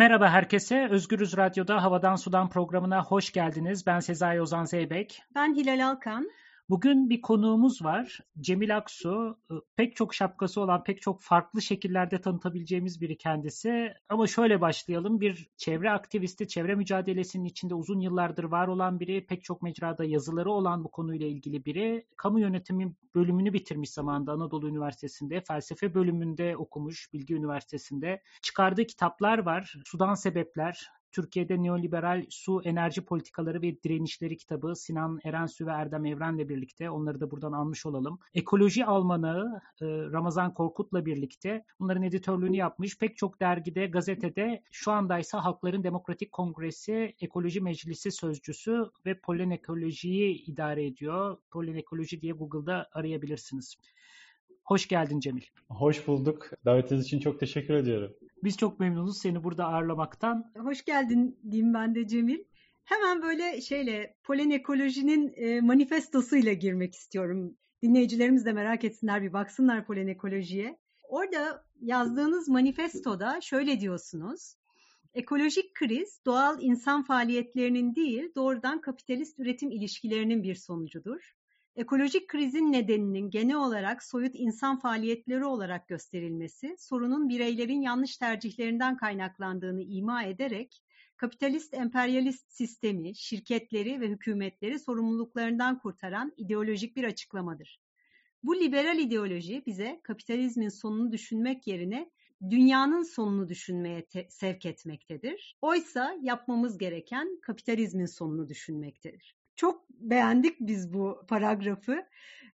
Merhaba herkese. Özgürüz Radyo'da Havadan Sudan programına hoş geldiniz. Ben Sezai Ozan Zeybek. Ben Hilal Alkan. Bugün bir konuğumuz var. Cemil Aksu. Pek çok şapkası olan, pek çok farklı şekillerde tanıtabileceğimiz biri kendisi. Ama şöyle başlayalım. Bir çevre aktivisti, çevre mücadelesinin içinde uzun yıllardır var olan biri. Pek çok mecrada yazıları olan bu konuyla ilgili biri. Kamu yönetimi bölümünü bitirmiş zamanında Anadolu Üniversitesi'nde. Felsefe bölümünde okumuş Bilgi Üniversitesi'nde. Çıkardığı kitaplar var. Sudan Sebepler, Türkiye'de Neoliberal Su Enerji Politikaları ve Direnişleri kitabı Sinan Erensü ve Erdem Evren'le birlikte onları da buradan almış olalım. Ekoloji Almanağı e, Ramazan Korkut'la birlikte bunların editörlüğünü yapmış. Pek çok dergide, gazetede şu andaysa Halkların Demokratik Kongresi Ekoloji Meclisi Sözcüsü ve Polen Ekoloji'yi idare ediyor. Polen Ekoloji diye Google'da arayabilirsiniz. Hoş geldin Cemil. Hoş bulduk. Davetiniz için çok teşekkür ediyorum. Biz çok memnunuz seni burada ağırlamaktan. Hoş geldin diyeyim ben de Cemil. Hemen böyle şeyle polen ekolojinin e, manifestosuyla girmek istiyorum. Dinleyicilerimiz de merak etsinler bir baksınlar polen ekolojiye. Orada yazdığınız manifestoda şöyle diyorsunuz. Ekolojik kriz doğal insan faaliyetlerinin değil doğrudan kapitalist üretim ilişkilerinin bir sonucudur. Ekolojik krizin nedeninin genel olarak soyut insan faaliyetleri olarak gösterilmesi, sorunun bireylerin yanlış tercihlerinden kaynaklandığını ima ederek, kapitalist emperyalist sistemi, şirketleri ve hükümetleri sorumluluklarından kurtaran ideolojik bir açıklamadır. Bu liberal ideoloji bize kapitalizmin sonunu düşünmek yerine dünyanın sonunu düşünmeye sevk etmektedir. Oysa yapmamız gereken kapitalizmin sonunu düşünmektedir. Çok beğendik biz bu paragrafı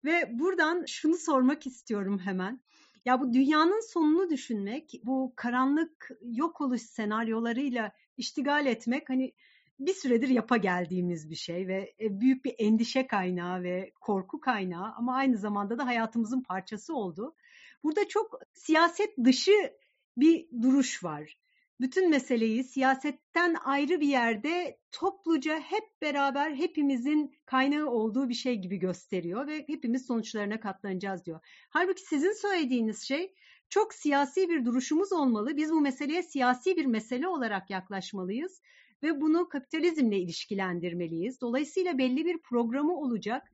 ve buradan şunu sormak istiyorum hemen. Ya bu dünyanın sonunu düşünmek, bu karanlık yok oluş senaryolarıyla iştigal etmek hani bir süredir yapa geldiğimiz bir şey ve e, büyük bir endişe kaynağı ve korku kaynağı ama aynı zamanda da hayatımızın parçası oldu. Burada çok siyaset dışı bir duruş var bütün meseleyi siyasetten ayrı bir yerde topluca hep beraber hepimizin kaynağı olduğu bir şey gibi gösteriyor ve hepimiz sonuçlarına katlanacağız diyor. Halbuki sizin söylediğiniz şey çok siyasi bir duruşumuz olmalı. Biz bu meseleye siyasi bir mesele olarak yaklaşmalıyız ve bunu kapitalizmle ilişkilendirmeliyiz. Dolayısıyla belli bir programı olacak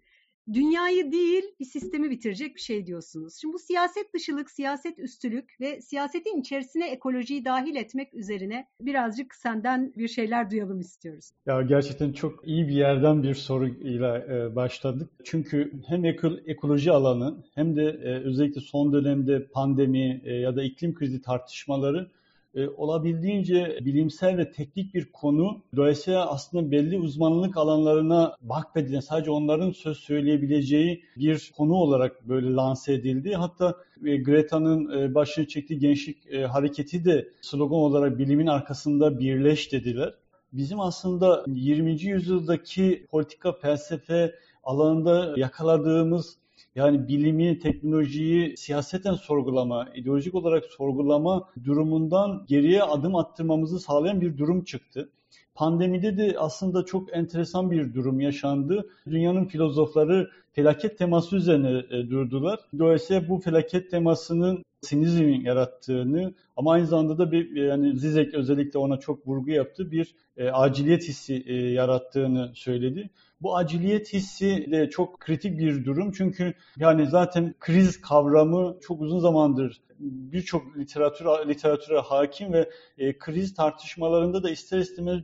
dünyayı değil bir sistemi bitirecek bir şey diyorsunuz. Şimdi bu siyaset dışılık, siyaset üstülük ve siyasetin içerisine ekolojiyi dahil etmek üzerine birazcık senden bir şeyler duyalım istiyoruz. Ya gerçekten çok iyi bir yerden bir soruyla e, başladık. Çünkü hem ekoloji alanı hem de e, özellikle son dönemde pandemi e, ya da iklim krizi tartışmaları e, olabildiğince bilimsel ve teknik bir konu. Dolayısıyla aslında belli uzmanlık alanlarına vakfedilen, sadece onların söz söyleyebileceği bir konu olarak böyle lanse edildi. Hatta e, Greta'nın e, başını çektiği gençlik hareketi de slogan olarak bilimin arkasında birleş dediler. Bizim aslında 20. yüzyıldaki politika felsefe alanında yakaladığımız yani bilimi, teknolojiyi siyaseten sorgulama, ideolojik olarak sorgulama durumundan geriye adım attırmamızı sağlayan bir durum çıktı. Pandemide de aslında çok enteresan bir durum yaşandı. Dünyanın filozofları felaket teması üzerine e, durdular. Dolayısıyla bu felaket temasının sinizmin yarattığını ama aynı zamanda da bir yani Zizek özellikle ona çok vurgu yaptı bir e, aciliyet hissi e, yarattığını söyledi. Bu aciliyet hissi de çok kritik bir durum çünkü yani zaten kriz kavramı çok uzun zamandır birçok literatür literatüre hakim ve e, kriz tartışmalarında da ister istemez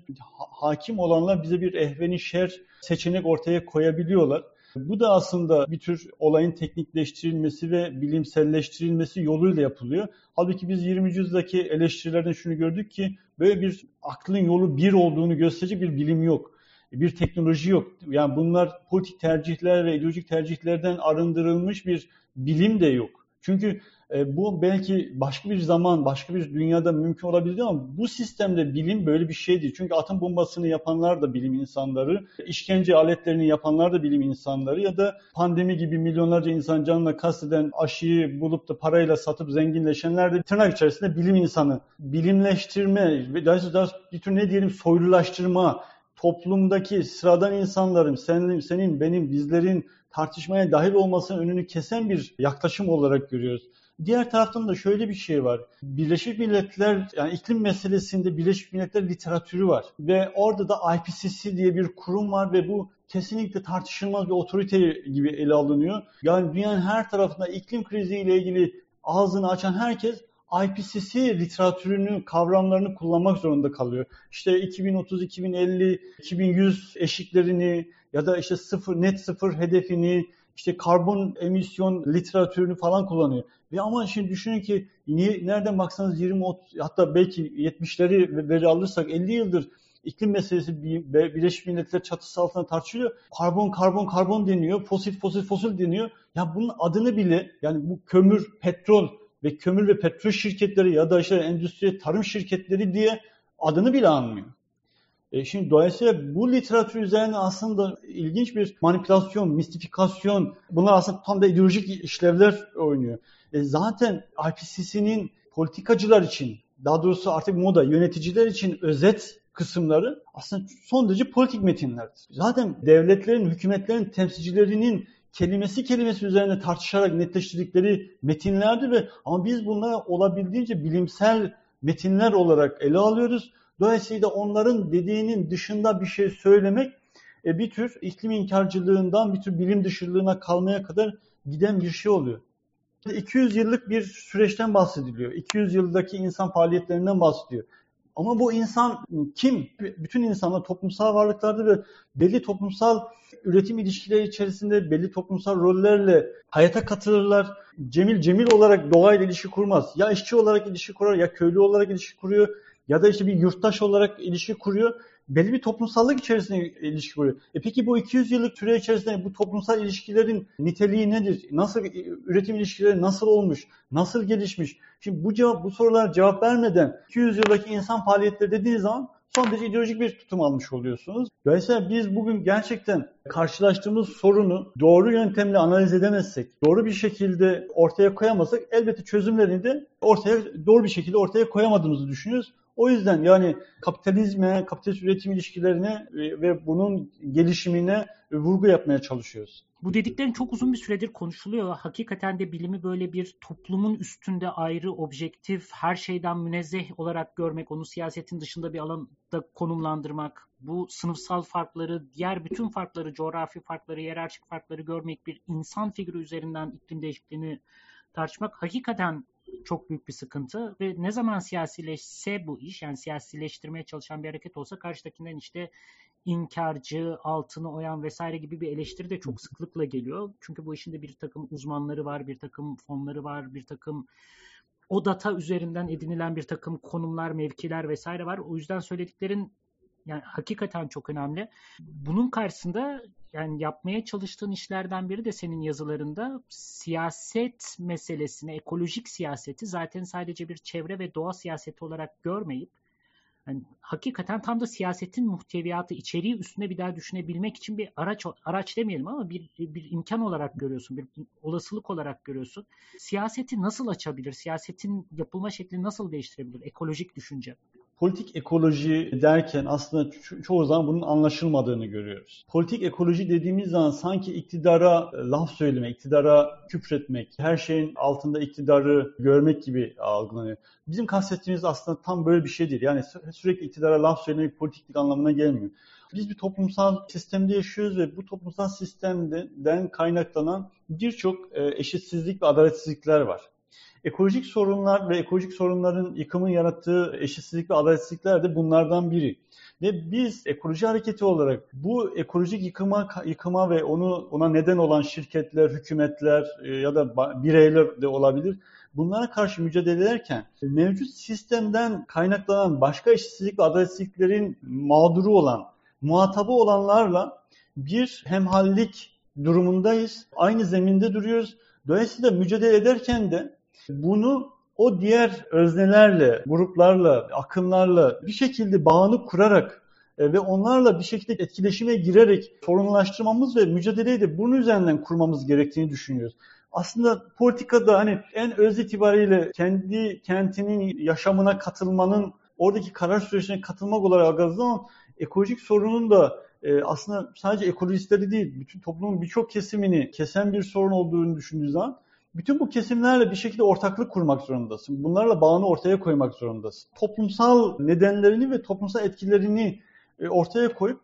hakim olanlar bize bir ehveni şer seçenek ortaya koyabiliyorlar. Bu da aslında bir tür olayın teknikleştirilmesi ve bilimselleştirilmesi yoluyla yapılıyor. Halbuki biz 20. yüzyıldaki eleştirilerden şunu gördük ki böyle bir aklın yolu bir olduğunu gösterecek bir bilim yok. Bir teknoloji yok. Yani bunlar politik tercihler ve ideolojik tercihlerden arındırılmış bir bilim de yok. Çünkü e, bu belki başka bir zaman, başka bir dünyada mümkün olabilir ama bu sistemde bilim böyle bir şey değil. Çünkü atom bombasını yapanlar da bilim insanları, işkence aletlerini yapanlar da bilim insanları ya da pandemi gibi milyonlarca insan canına kasteden aşıyı bulup da parayla satıp zenginleşenler de tırnak içerisinde bilim insanı. Bilimleştirme, daha bir tür ne diyelim soylulaştırma, toplumdaki sıradan insanların, senin, senin, benim, bizlerin tartışmaya dahil olmasının önünü kesen bir yaklaşım olarak görüyoruz. Diğer taraftan da şöyle bir şey var. Birleşmiş Milletler yani iklim meselesinde Birleşmiş Milletler literatürü var ve orada da IPCC diye bir kurum var ve bu kesinlikle tartışılmaz bir otorite gibi ele alınıyor. Yani dünyanın her tarafında iklim kriziyle ilgili ağzını açan herkes IPCC literatürünü, kavramlarını kullanmak zorunda kalıyor. İşte 2030, 2050, 2100 eşiklerini ya da işte sıfır, net sıfır hedefini, işte karbon emisyon literatürünü falan kullanıyor. Ve ama şimdi düşünün ki niye, nereden baksanız 20, 30, hatta belki 70'leri veri alırsak 50 yıldır iklim meselesi Birleşmiş Milletler çatısı altında tartışılıyor. Karbon, karbon, karbon deniyor. Fosil, fosil, fosil deniyor. Ya bunun adını bile yani bu kömür, petrol ve kömür ve petrol şirketleri ya da işte endüstri tarım şirketleri diye adını bile anmıyor. E şimdi dolayısıyla bu literatür üzerine aslında ilginç bir manipülasyon, mistifikasyon, bunlar aslında tam da ideolojik işlevler oynuyor. E zaten IPCC'nin politikacılar için, daha doğrusu artık moda, yöneticiler için özet kısımları aslında son derece politik metinlerdir. Zaten devletlerin, hükümetlerin temsilcilerinin kelimesi kelimesi üzerine tartışarak netleştirdikleri metinlerdi ve ama biz bunları olabildiğince bilimsel metinler olarak ele alıyoruz. Dolayısıyla onların dediğinin dışında bir şey söylemek e, bir tür iklim inkarcılığından bir tür bilim dışılığına kalmaya kadar giden bir şey oluyor. 200 yıllık bir süreçten bahsediliyor. 200 yıldaki insan faaliyetlerinden bahsediyor. Ama bu insan kim? Bütün insanlar toplumsal varlıklardır ve belli toplumsal üretim ilişkileri içerisinde belli toplumsal rollerle hayata katılırlar. Cemil Cemil olarak doğayla ilişki kurmaz. Ya işçi olarak ilişki kurar ya köylü olarak ilişki kuruyor ya da işte bir yurttaş olarak ilişki kuruyor. Belli bir toplumsallık içerisinde ilişki kuruyor. E peki bu 200 yıllık süre içerisinde bu toplumsal ilişkilerin niteliği nedir? Nasıl üretim ilişkileri nasıl olmuş? Nasıl gelişmiş? Şimdi bu cevap bu sorulara cevap vermeden 200 yıldaki insan faaliyetleri dediğiniz zaman son derece ideolojik bir tutum almış oluyorsunuz. Dolayısıyla biz bugün gerçekten karşılaştığımız sorunu doğru yöntemle analiz edemezsek, doğru bir şekilde ortaya koyamazsak elbette çözümlerini de ortaya doğru bir şekilde ortaya koyamadığımızı düşünüyoruz. O yüzden yani kapitalizme, kapitalist üretim ilişkilerine ve bunun gelişimine vurgu yapmaya çalışıyoruz. Bu dediklerin çok uzun bir süredir konuşuluyor. Hakikaten de bilimi böyle bir toplumun üstünde ayrı, objektif, her şeyden münezzeh olarak görmek, onu siyasetin dışında bir alanda konumlandırmak, bu sınıfsal farkları, diğer bütün farkları, coğrafi farkları, yerarşik farkları görmek, bir insan figürü üzerinden iklim değişikliğini tartışmak hakikaten çok büyük bir sıkıntı ve ne zaman siyasileşse bu iş yani siyasileştirmeye çalışan bir hareket olsa karşıdakinden işte inkarcı, altını oyan vesaire gibi bir eleştiri de çok sıklıkla geliyor. Çünkü bu işin de bir takım uzmanları var, bir takım fonları var, bir takım o data üzerinden edinilen bir takım konumlar, mevkiler vesaire var. O yüzden söylediklerin yani hakikaten çok önemli. Bunun karşısında yani yapmaya çalıştığın işlerden biri de senin yazılarında siyaset meselesini, ekolojik siyaseti zaten sadece bir çevre ve doğa siyaseti olarak görmeyip yani hakikaten tam da siyasetin muhteviyatı, içeriği üstüne bir daha düşünebilmek için bir araç araç demeyelim ama bir bir imkan olarak görüyorsun, bir olasılık olarak görüyorsun. Siyaseti nasıl açabilir? Siyasetin yapılma şeklini nasıl değiştirebilir? Ekolojik düşünce politik ekoloji derken aslında ço- çoğu zaman bunun anlaşılmadığını görüyoruz. Politik ekoloji dediğimiz zaman sanki iktidara e, laf söylemek, iktidara küfretmek, her şeyin altında iktidarı görmek gibi algılanıyor. Bizim kastettiğimiz aslında tam böyle bir şey değil. Yani sürekli iktidara laf söylemek politiklik anlamına gelmiyor. Biz bir toplumsal sistemde yaşıyoruz ve bu toplumsal sistemden kaynaklanan birçok e, eşitsizlik ve adaletsizlikler var. Ekolojik sorunlar ve ekolojik sorunların yıkımın yarattığı eşitsizlik ve adaletsizlikler de bunlardan biri. Ve biz ekoloji hareketi olarak bu ekolojik yıkıma, yıkıma ve onu ona neden olan şirketler, hükümetler e, ya da bireyler de olabilir. Bunlara karşı mücadele ederken mevcut sistemden kaynaklanan başka eşitsizlik ve adaletsizliklerin mağduru olan, muhatabı olanlarla bir hemhallik durumundayız. Aynı zeminde duruyoruz. Dolayısıyla mücadele ederken de bunu o diğer öznelerle, gruplarla, akımlarla bir şekilde bağını kurarak e, ve onlarla bir şekilde etkileşime girerek sorunlaştırmamız ve mücadeleyi de bunun üzerinden kurmamız gerektiğini düşünüyoruz. Aslında politikada hani en öz itibariyle kendi kentinin yaşamına katılmanın, oradaki karar sürecine katılmak olarak algıladığı ama ekolojik sorunun da e, aslında sadece ekolojistleri değil, bütün toplumun birçok kesimini kesen bir sorun olduğunu düşündüğü zaman bütün bu kesimlerle bir şekilde ortaklık kurmak zorundasın. Bunlarla bağını ortaya koymak zorundasın. Toplumsal nedenlerini ve toplumsal etkilerini e, ortaya koyup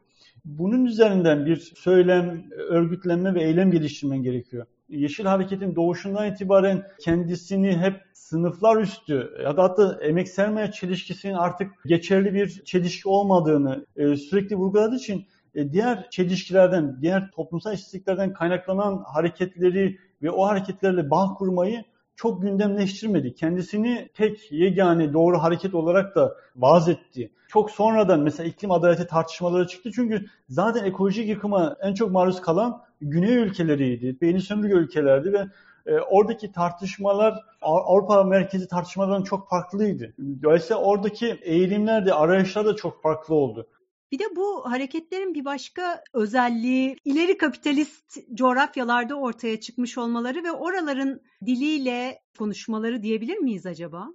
bunun üzerinden bir söylem, örgütlenme ve eylem geliştirmen gerekiyor. Yeşil Hareket'in doğuşundan itibaren kendisini hep sınıflar üstü ya da hatta emek sermaye çelişkisinin artık geçerli bir çelişki olmadığını e, sürekli vurguladığı için e, diğer çelişkilerden, diğer toplumsal eşitsizliklerden kaynaklanan hareketleri ve o hareketlerle bağ kurmayı çok gündemleştirmedi. Kendisini tek yegane doğru hareket olarak da vaaz etti. Çok sonradan mesela iklim adaleti tartışmaları çıktı. Çünkü zaten ekolojik yıkıma en çok maruz kalan güney ülkeleriydi. Beyni sömürge ülkelerdi ve e, oradaki tartışmalar Avrupa merkezi tartışmalardan çok farklıydı. Dolayısıyla oradaki eğilimler de arayışlar da çok farklı oldu. Bir de bu hareketlerin bir başka özelliği ileri kapitalist coğrafyalarda ortaya çıkmış olmaları ve oraların diliyle konuşmaları diyebilir miyiz acaba?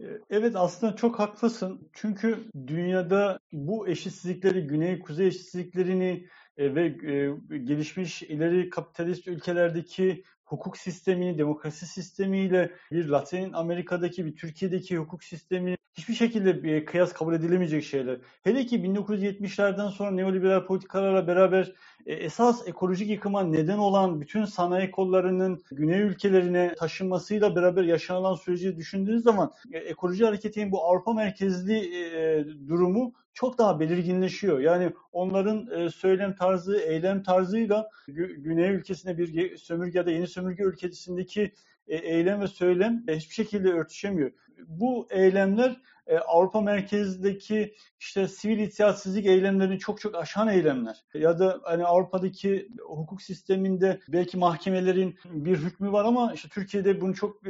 E, evet aslında çok haklısın. Çünkü dünyada bu eşitsizlikleri, güney-kuzey eşitsizliklerini e, ve gelişmiş ileri kapitalist ülkelerdeki hukuk sistemini, demokrasi sistemiyle bir Latin Amerika'daki, bir Türkiye'deki hukuk sistemi hiçbir şekilde bir kıyas kabul edilemeyecek şeyler. Hele ki 1970'lerden sonra neoliberal politikalarla beraber e, esas ekolojik yıkıma neden olan bütün sanayi kollarının güney ülkelerine taşınmasıyla beraber yaşanılan süreci düşündüğünüz zaman e, ekoloji hareketinin bu Avrupa merkezli e, durumu çok daha belirginleşiyor. Yani onların söylem tarzı, eylem tarzıyla Güney ülkesinde bir sömürge ya da yeni sömürge ülkesindeki eylem ve söylem hiçbir şekilde örtüşemiyor. Bu eylemler Avrupa merkezdeki işte sivil itiyaatsizlik eylemlerini çok çok aşan eylemler. Ya da hani Avrupa'daki hukuk sisteminde belki mahkemelerin bir hükmü var ama işte Türkiye'de bunu çok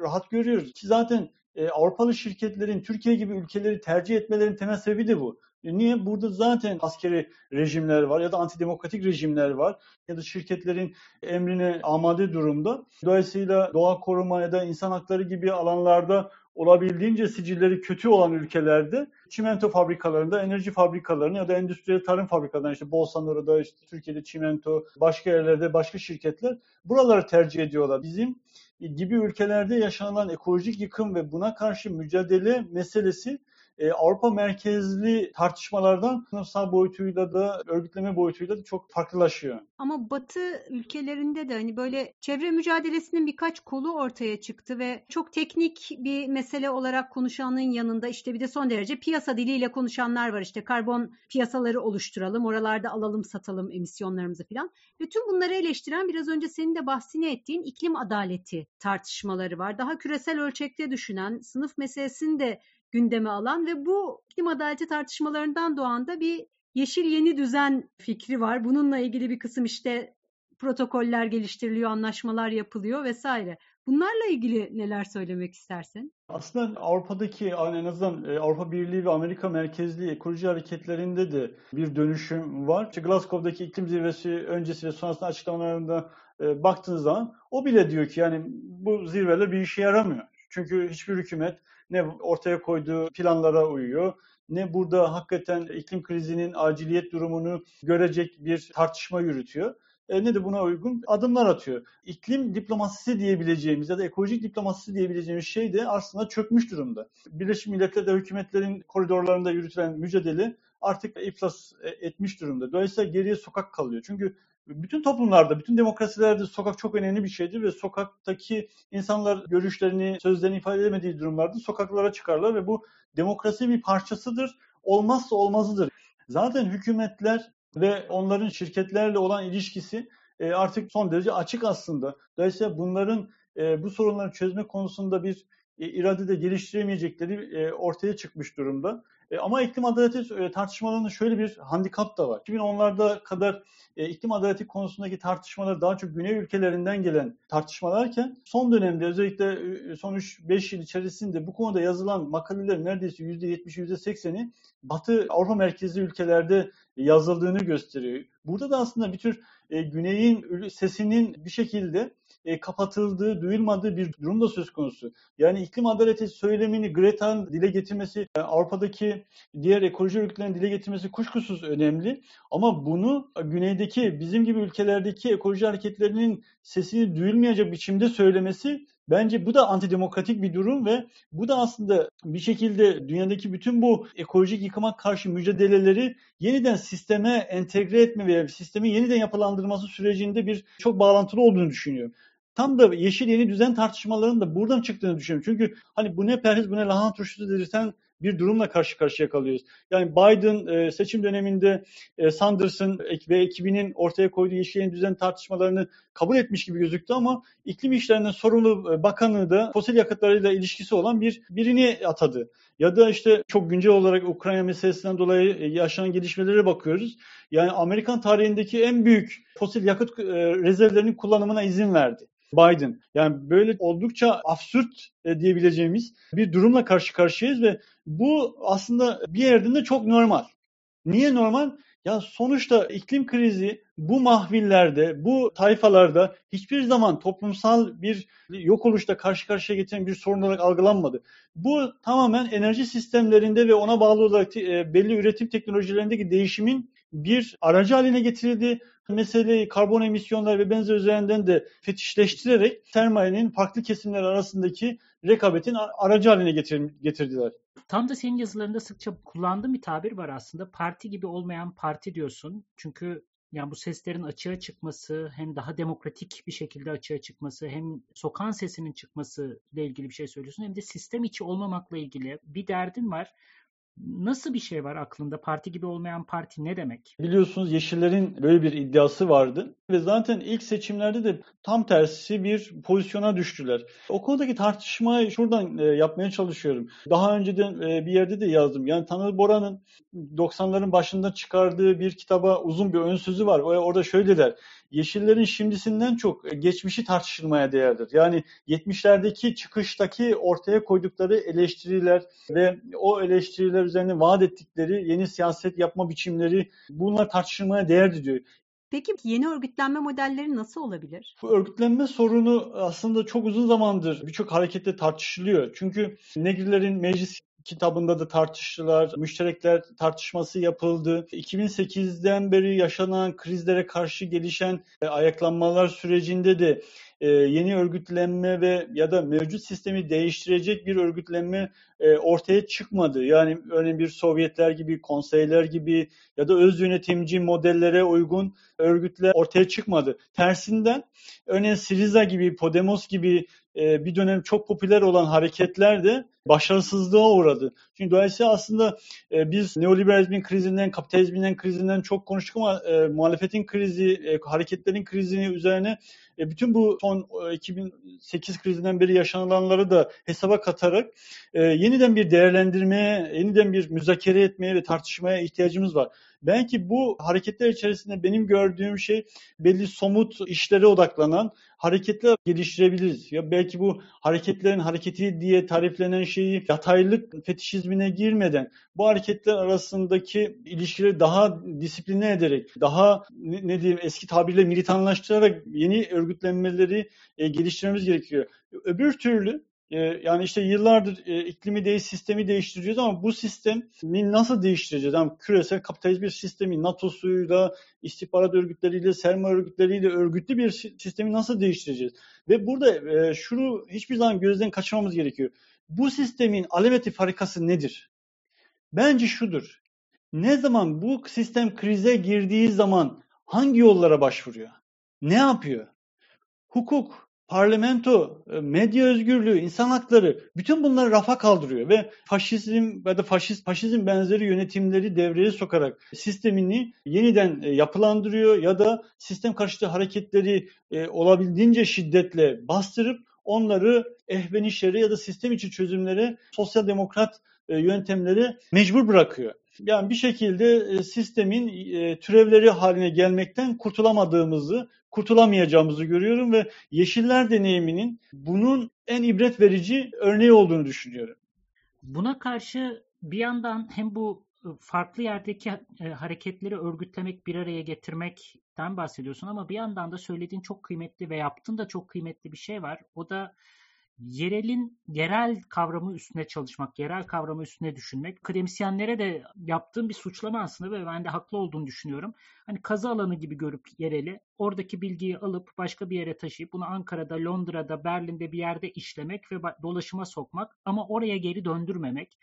rahat görüyoruz. Ki zaten e, Avrupalı şirketlerin Türkiye gibi ülkeleri tercih etmelerinin temel sebebi de bu. E, niye? Burada zaten askeri rejimler var ya da antidemokratik rejimler var ya da şirketlerin emrine amade durumda. Dolayısıyla doğa koruma ya da insan hakları gibi alanlarda olabildiğince sicilleri kötü olan ülkelerde çimento fabrikalarında, enerji fabrikalarını ya da endüstriyel tarım fabrikalarında işte Bolsonaro'da, işte Türkiye'de çimento, başka yerlerde başka şirketler buraları tercih ediyorlar. Bizim gibi ülkelerde yaşanılan ekolojik yıkım ve buna karşı mücadele meselesi e, Avrupa merkezli tartışmalardan sınıfsal boyutuyla da örgütleme boyutuyla da çok farklılaşıyor. Ama Batı ülkelerinde de hani böyle çevre mücadelesinin birkaç kolu ortaya çıktı ve çok teknik bir mesele olarak konuşanın yanında işte bir de son derece piyasa diliyle konuşanlar var. İşte karbon piyasaları oluşturalım, oralarda alalım satalım emisyonlarımızı falan. Ve tüm bunları eleştiren biraz önce senin de bahsini ettiğin iklim adaleti tartışmaları var. Daha küresel ölçekte düşünen, sınıf meselesini de gündeme alan ve bu iklim adaleti tartışmalarından doğan da bir yeşil yeni düzen fikri var. Bununla ilgili bir kısım işte protokoller geliştiriliyor, anlaşmalar yapılıyor vesaire. Bunlarla ilgili neler söylemek istersin? Aslında Avrupa'daki en azından e, Avrupa Birliği ve Amerika merkezli ekoloji hareketlerinde de bir dönüşüm var. İşte Glasgow'daki iklim zirvesi öncesi ve sonrasında açıklamalarında e, baktığınız zaman o bile diyor ki yani bu zirveler bir işe yaramıyor. Çünkü hiçbir hükümet ne ortaya koyduğu planlara uyuyor ne burada hakikaten iklim krizinin aciliyet durumunu görecek bir tartışma yürütüyor. E, ne de buna uygun adımlar atıyor. İklim diplomasisi diyebileceğimiz ya da ekolojik diplomasisi diyebileceğimiz şey de aslında çökmüş durumda. Birleşmiş Milletler'de hükümetlerin koridorlarında yürütülen mücadele artık iflas e, etmiş durumda. Dolayısıyla geriye sokak kalıyor. Çünkü bütün toplumlarda, bütün demokrasilerde sokak çok önemli bir şeydir ve sokaktaki insanlar görüşlerini, sözlerini ifade edemediği durumlarda sokaklara çıkarlar ve bu demokrasi bir parçasıdır, olmazsa olmazıdır. Zaten hükümetler ve onların şirketlerle olan ilişkisi e, artık son derece açık aslında. Dolayısıyla bunların e, bu sorunları çözme konusunda bir e, irade de geliştiremeyecekleri ortaya çıkmış durumda. E, ama iklim adaleti e, tartışmalarının şöyle bir handikap da var. 2010'larda kadar e, iklim adaleti konusundaki tartışmalar daha çok güney ülkelerinden gelen tartışmalarken son dönemde özellikle e, son 3-5 yıl içerisinde bu konuda yazılan makalelerin neredeyse %70'i %80'i Batı Avrupa merkezli ülkelerde yazıldığını gösteriyor. Burada da aslında bir tür e, güneyin sesinin bir şekilde e, kapatıldığı, duyulmadığı bir durum da söz konusu. Yani iklim adaleti söylemini Greta'nın dile getirmesi, e, Avrupa'daki diğer ekoloji örgütlerinin dile getirmesi kuşkusuz önemli. Ama bunu güneydeki, bizim gibi ülkelerdeki ekoloji hareketlerinin sesini duyulmayacak biçimde söylemesi Bence bu da antidemokratik bir durum ve bu da aslında bir şekilde dünyadaki bütün bu ekolojik yıkıma karşı mücadeleleri yeniden sisteme entegre etme veya sistemin yeniden yapılandırması sürecinde bir çok bağlantılı olduğunu düşünüyorum. Tam da yeşil yeni düzen tartışmalarının da buradan çıktığını düşünüyorum. Çünkü hani bu ne perhiz bu ne lahana turşusu dedirten bir durumla karşı karşıya kalıyoruz. Yani Biden e, seçim döneminde e, Sanders'ın ve ekibinin ortaya koyduğu yeşil yeni düzen tartışmalarını kabul etmiş gibi gözüktü ama iklim işlerinden sorumlu e, bakanı da fosil yakıtlarıyla ilişkisi olan bir birini atadı. Ya da işte çok güncel olarak Ukrayna meselesinden dolayı yaşanan gelişmelere bakıyoruz. Yani Amerikan tarihindeki en büyük fosil yakıt rezervlerinin kullanımına izin verdi. Biden. Yani böyle oldukça absürt e, diyebileceğimiz bir durumla karşı karşıyayız ve bu aslında bir yerden de çok normal. Niye normal? Ya sonuçta iklim krizi bu mahvillerde, bu tayfalarda hiçbir zaman toplumsal bir yok oluşta karşı karşıya getiren bir sorun olarak algılanmadı. Bu tamamen enerji sistemlerinde ve ona bağlı olarak e, belli üretim teknolojilerindeki değişimin bir aracı haline getirildi meseleyi karbon emisyonları ve benzer üzerinden de fetişleştirerek sermayenin farklı kesimler arasındaki rekabetin aracı haline getirdiler. Tam da senin yazılarında sıkça kullandığın bir tabir var aslında. Parti gibi olmayan parti diyorsun. Çünkü yani bu seslerin açığa çıkması hem daha demokratik bir şekilde açığa çıkması hem sokan sesinin çıkması ile ilgili bir şey söylüyorsun hem de sistem içi olmamakla ilgili bir derdin var. Nasıl bir şey var aklında? Parti gibi olmayan parti ne demek? Biliyorsunuz Yeşillerin böyle bir iddiası vardı ve zaten ilk seçimlerde de tam tersi bir pozisyona düştüler. O konudaki tartışmayı şuradan e, yapmaya çalışıyorum. Daha önceden e, bir yerde de yazdım. Yani Tanrı Bora'nın 90'ların başında çıkardığı bir kitaba uzun bir ön sözü var. Orada şöyle der. Yeşillerin şimdisinden çok e, geçmişi tartışılmaya değerdir. Yani 70'lerdeki çıkıştaki ortaya koydukları eleştiriler ve o eleştiriler üzerine vaat ettikleri yeni siyaset yapma biçimleri bunlar tartışılmaya değerdir diyor. Peki yeni örgütlenme modelleri nasıl olabilir? Bu örgütlenme sorunu aslında çok uzun zamandır birçok harekette tartışılıyor. Çünkü Negrilerin meclis kitabında da tartıştılar. Müşterekler tartışması yapıldı. 2008'den beri yaşanan krizlere karşı gelişen e, ayaklanmalar sürecinde de e, yeni örgütlenme ve ya da mevcut sistemi değiştirecek bir örgütlenme e, ortaya çıkmadı. Yani örneğin bir Sovyetler gibi, konseyler gibi ya da öz yönetimci modellere uygun örgütler ortaya çıkmadı. Tersinden örneğin Siriza gibi, Podemos gibi e, bir dönem çok popüler olan hareketler de başarısızlığa uğradı. Çünkü dolayısıyla aslında e, biz neoliberalizmin krizinden, kapitalizmin krizinden çok konuştuk ama e, muhalefetin krizi, e, hareketlerin krizini üzerine e, bütün bu son 2008 e, krizinden beri yaşananları da hesaba katarak e, yeniden bir değerlendirmeye, yeniden bir müzakere etmeye ve tartışmaya ihtiyacımız var. Belki bu hareketler içerisinde benim gördüğüm şey belli somut işlere odaklanan hareketler geliştirebiliriz. Ya belki bu hareketlerin hareketi diye tariflenen şeyi yataylık fetişizmine girmeden bu hareketler arasındaki ilişkileri daha disipline ederek, daha ne, diyeyim eski tabirle militanlaştırarak yeni örgütlenmeleri e, geliştirmemiz gerekiyor. Öbür türlü ee, yani işte yıllardır e, iklimi değiş sistemi değiştiriyoruz ama bu sistemi nasıl değiştireceğiz? Yani küresel kapitalist bir sistemi NATO'suyla, istihbarat örgütleriyle, sermaye örgütleriyle örgütlü bir sistemi nasıl değiştireceğiz? Ve burada e, şunu hiçbir zaman gözden kaçırmamız gerekiyor. Bu sistemin alameti farikası nedir? Bence şudur. Ne zaman bu sistem krize girdiği zaman hangi yollara başvuruyor? Ne yapıyor? Hukuk, parlamento, e, medya özgürlüğü, insan hakları bütün bunları rafa kaldırıyor ve faşizm ya da faşist faşizm benzeri yönetimleri devreye sokarak sistemini yeniden e, yapılandırıyor ya da sistem karşıtı hareketleri e, olabildiğince şiddetle bastırıp onları ehvenişlere ya da sistem içi çözümlere, sosyal demokrat yöntemleri mecbur bırakıyor. Yani bir şekilde sistemin türevleri haline gelmekten kurtulamadığımızı, kurtulamayacağımızı görüyorum ve Yeşiller deneyiminin bunun en ibret verici örneği olduğunu düşünüyorum. Buna karşı bir yandan hem bu farklı yerdeki hareketleri örgütlemek, bir araya getirmekten bahsediyorsun ama bir yandan da söylediğin çok kıymetli ve yaptığın da çok kıymetli bir şey var. O da yerelin yerel kavramı üstüne çalışmak, yerel kavramı üstüne düşünmek akademisyenlere de yaptığım bir suçlama aslında ve ben de haklı olduğunu düşünüyorum. Hani kazı alanı gibi görüp yereli oradaki bilgiyi alıp başka bir yere taşıyıp bunu Ankara'da, Londra'da, Berlin'de bir yerde işlemek ve dolaşıma sokmak ama oraya geri döndürmemek.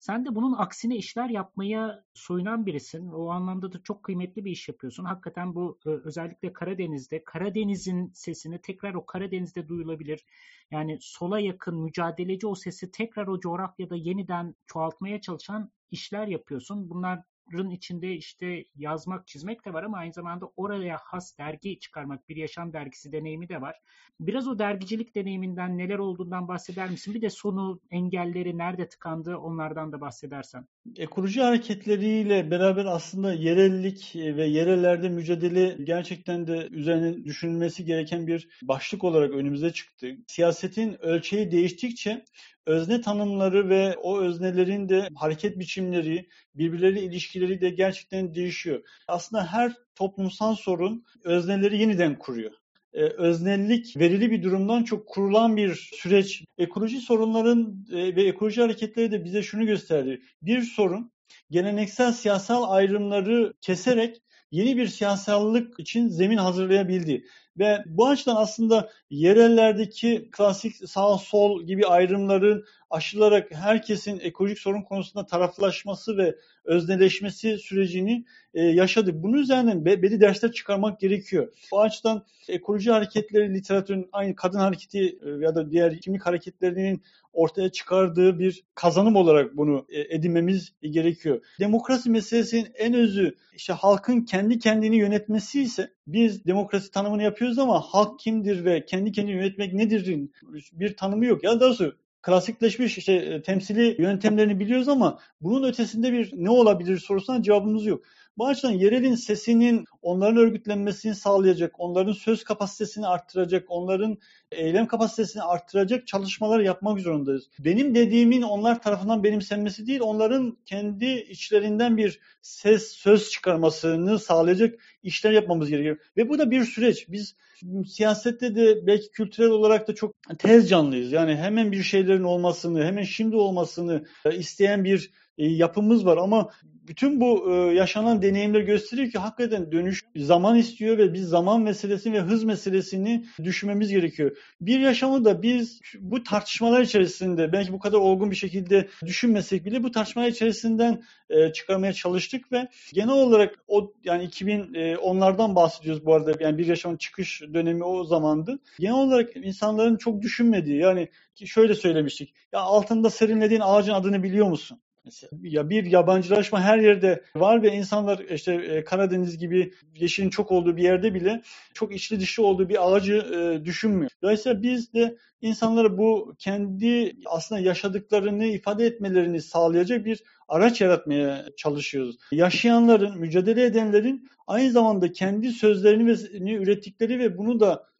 Sen de bunun aksine işler yapmaya soyunan birisin. O anlamda da çok kıymetli bir iş yapıyorsun. Hakikaten bu e, özellikle Karadeniz'de, Karadeniz'in sesini tekrar o Karadeniz'de duyulabilir. Yani sola yakın mücadeleci o sesi tekrar o coğrafyada yeniden çoğaltmaya çalışan işler yapıyorsun. Bunlar rın içinde işte yazmak, çizmek de var ama aynı zamanda oraya has dergi çıkarmak, bir yaşam dergisi deneyimi de var. Biraz o dergicilik deneyiminden neler olduğundan bahseder misin? Bir de sonu, engelleri, nerede tıkandı onlardan da bahsedersen. Ekoloji hareketleriyle beraber aslında yerellik ve yerellerde mücadele gerçekten de üzerine düşünülmesi gereken bir başlık olarak önümüze çıktı. Siyasetin ölçeği değiştikçe özne tanımları ve o öznelerin de hareket biçimleri, birbirleriyle ilişkileri de gerçekten değişiyor. Aslında her toplumsal sorun özneleri yeniden kuruyor e, öznellik verili bir durumdan çok kurulan bir süreç. Ekoloji sorunların e, ve ekoloji hareketleri de bize şunu gösterdi. Bir sorun geleneksel siyasal ayrımları keserek yeni bir siyasallık için zemin hazırlayabildi. Ve bu açıdan aslında yerellerdeki klasik sağ sol gibi ayrımların aşılarak herkesin ekolojik sorun konusunda taraflaşması ve özneleşmesi sürecini e, yaşadık. Bunun üzerinden be, belli dersler çıkarmak gerekiyor. Bu açıdan ekoloji hareketleri literatürün aynı kadın hareketi e, ya da diğer kimlik hareketlerinin ortaya çıkardığı bir kazanım olarak bunu e, edinmemiz gerekiyor. Demokrasi meselesinin en özü işte halkın kendi kendini yönetmesi ise biz demokrasi tanımını yapıyoruz ama halk kimdir ve kendi kendini yönetmek nedir'in bir tanımı yok. Ya daha sonra klasikleşmiş işte e, temsili yöntemlerini biliyoruz ama bunun ötesinde bir ne olabilir sorusuna cevabımız yok. Bu açıdan yerelin sesinin onların örgütlenmesini sağlayacak, onların söz kapasitesini arttıracak, onların eylem kapasitesini arttıracak çalışmalar yapmak zorundayız. Benim dediğimin onlar tarafından benimsenmesi değil, onların kendi içlerinden bir ses, söz çıkarmasını sağlayacak işler yapmamız gerekiyor. Ve bu da bir süreç. Biz siyasette de belki kültürel olarak da çok tez canlıyız. Yani hemen bir şeylerin olmasını, hemen şimdi olmasını isteyen bir yapımız var ama bütün bu e, yaşanan deneyimler gösteriyor ki hakikaten dönüş zaman istiyor ve biz zaman meselesini ve hız meselesini düşünmemiz gerekiyor. Bir yaşamı da biz bu tartışmalar içerisinde belki bu kadar olgun bir şekilde düşünmesek bile bu tartışmalar içerisinden e, çıkarmaya çalıştık ve genel olarak o yani 2010'lardan bahsediyoruz bu arada. Yani bir yaşamın çıkış dönemi o zamandı. Genel olarak insanların çok düşünmediği yani şöyle söylemiştik. Ya altında serinlediğin ağacın adını biliyor musun? Mesela ya bir yabancılaşma her yerde var ve insanlar işte e, Karadeniz gibi yeşilin çok olduğu bir yerde bile çok içli dışlı olduğu bir ağacı e, düşünmüyor. Dolayısıyla biz de insanlara bu kendi aslında yaşadıklarını ifade etmelerini sağlayacak bir araç yaratmaya çalışıyoruz. Yaşayanların, mücadele edenlerin aynı zamanda kendi sözlerini ürettikleri ve bunu da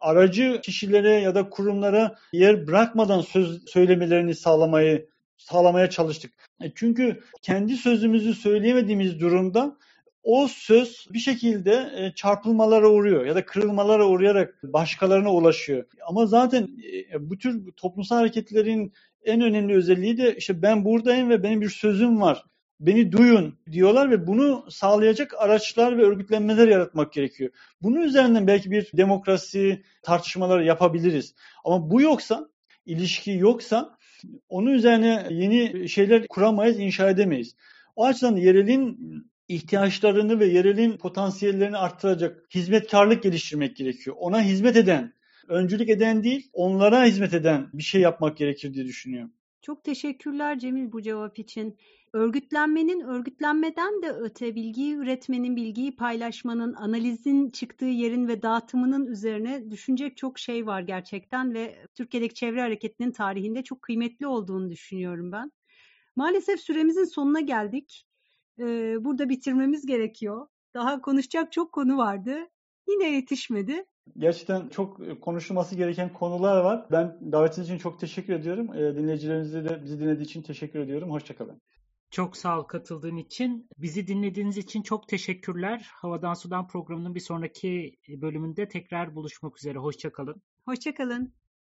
aracı kişilere ya da kurumlara yer bırakmadan söz söylemelerini sağlamayı sağlamaya çalıştık. E, çünkü kendi sözümüzü söyleyemediğimiz durumda o söz bir şekilde e, çarpılmalara uğruyor ya da kırılmalara uğrayarak başkalarına ulaşıyor. Ama zaten e, bu tür toplumsal hareketlerin en önemli özelliği de işte ben buradayım ve benim bir sözüm var. Beni duyun diyorlar ve bunu sağlayacak araçlar ve örgütlenmeler yaratmak gerekiyor. Bunun üzerinden belki bir demokrasi tartışmaları yapabiliriz. Ama bu yoksa, ilişki yoksa onun üzerine yeni şeyler kuramayız, inşa edemeyiz. O açıdan yerelin ihtiyaçlarını ve yerelin potansiyellerini arttıracak hizmetkarlık geliştirmek gerekiyor. Ona hizmet eden, öncülük eden değil, onlara hizmet eden bir şey yapmak gerekir diye düşünüyorum. Çok teşekkürler Cemil bu cevap için. Örgütlenmenin örgütlenmeden de öte bilgiyi üretmenin, bilgiyi paylaşmanın, analizin çıktığı yerin ve dağıtımının üzerine düşünecek çok şey var gerçekten ve Türkiye'deki çevre hareketinin tarihinde çok kıymetli olduğunu düşünüyorum ben. Maalesef süremizin sonuna geldik. Ee, burada bitirmemiz gerekiyor. Daha konuşacak çok konu vardı. Yine yetişmedi. Gerçekten çok konuşulması gereken konular var. Ben davetiniz için çok teşekkür ediyorum. Dinleyicilerinize de bizi dinlediği için teşekkür ediyorum. Hoşçakalın. Çok sağ ol katıldığın için. Bizi dinlediğiniz için çok teşekkürler. Havadan Sudan programının bir sonraki bölümünde tekrar buluşmak üzere. Hoşçakalın. Hoşçakalın.